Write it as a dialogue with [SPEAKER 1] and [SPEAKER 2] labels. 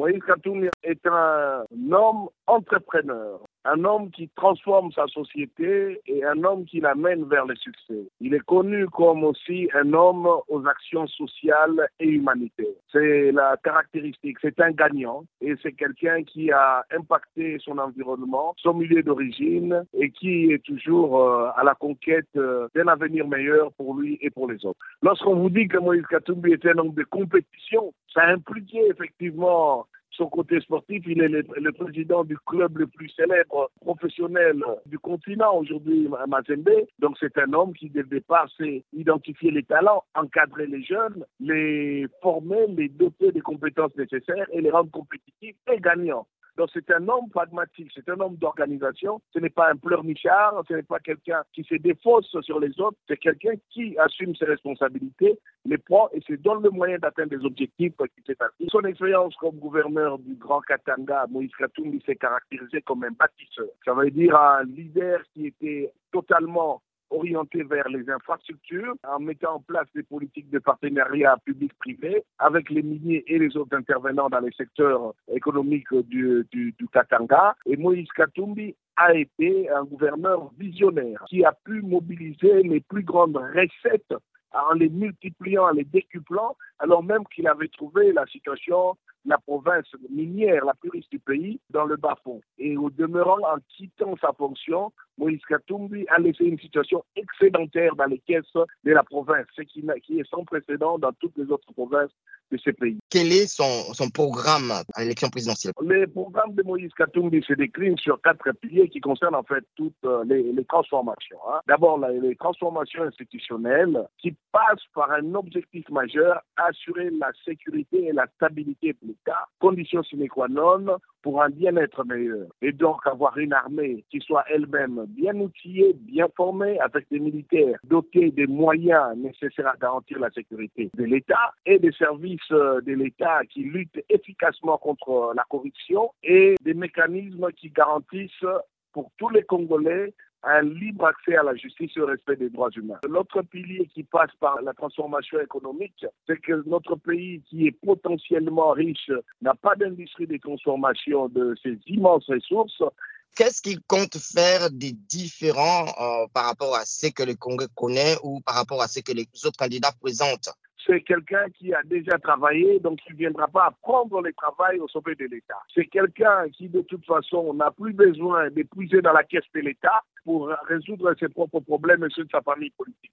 [SPEAKER 1] Moïse Katoum est un homme entrepreneur un homme qui transforme sa société et un homme qui l'amène vers le succès. Il est connu comme aussi un homme aux actions sociales et humanitaires. C'est la caractéristique, c'est un gagnant et c'est quelqu'un qui a impacté son environnement, son milieu d'origine et qui est toujours euh, à la conquête euh, d'un avenir meilleur pour lui et pour les autres. Lorsqu'on vous dit que Moïse Katumbi était un homme de compétition, ça impliquait effectivement son côté sportif, il est le, président du club le plus célèbre professionnel du continent aujourd'hui, Mazembe. Donc c'est un homme qui dès le départ sait identifier les talents, encadrer les jeunes, les former, les doter des compétences nécessaires et les rendre compétitifs et gagnants. Donc c'est un homme pragmatique, c'est un homme d'organisation. Ce n'est pas un pleurnichard, ce n'est pas quelqu'un qui se défausse sur les autres, c'est quelqu'un qui assume ses responsabilités, les prend et se donne le moyen d'atteindre des objectifs qui s'est assis. Son expérience comme gouverneur du Grand Katanga, Moïse Katoum, s'est caractérisé comme un bâtisseur. Ça veut dire un leader qui était totalement orienté vers les infrastructures en mettant en place des politiques de partenariat public-privé avec les miniers et les autres intervenants dans les secteurs économiques du, Katanga. Et Moïse Katumbi a été un gouverneur visionnaire qui a pu mobiliser les plus grandes recettes en les multipliant, en les décuplant, alors même qu'il avait trouvé la situation la province minière la plus riche du pays dans le bas-fond. Et au demeurant, en quittant sa fonction, Moïse Katumbi a laissé une situation excédentaire dans les caisses de la province, ce qui, qui est sans précédent dans toutes les autres provinces de ce pays.
[SPEAKER 2] Quel est son, son programme à l'élection présidentielle?
[SPEAKER 1] Le programme de Moïse Katumbi se décline sur quatre piliers qui concernent en fait toutes euh, les, les transformations. Hein. D'abord, les transformations institutionnelles qui passent par un objectif majeur, assurer la sécurité et la stabilité de l'État, condition sine qua non pour un bien-être meilleur. Et donc avoir une armée qui soit elle-même bien outillée, bien formée, avec des militaires dotés des moyens nécessaires à garantir la sécurité de l'État et des services euh, de l'État qui luttent efficacement contre la corruption et des mécanismes qui garantissent pour tous les Congolais un libre accès à la justice et au respect des droits humains. L'autre pilier qui passe par la transformation économique, c'est que notre pays qui est potentiellement riche n'a pas d'industrie de transformation de ces immenses ressources
[SPEAKER 2] Qu'est-ce qu'il compte faire des différents euh, par rapport à ce que le Congrès connaît ou par rapport à ce que les autres candidats présentent?
[SPEAKER 1] C'est quelqu'un qui a déjà travaillé, donc il ne viendra pas apprendre le travail au sommet de l'État. C'est quelqu'un qui, de toute façon, n'a plus besoin d'épuiser dans la caisse de l'État pour résoudre ses propres problèmes et ceux de sa famille politique.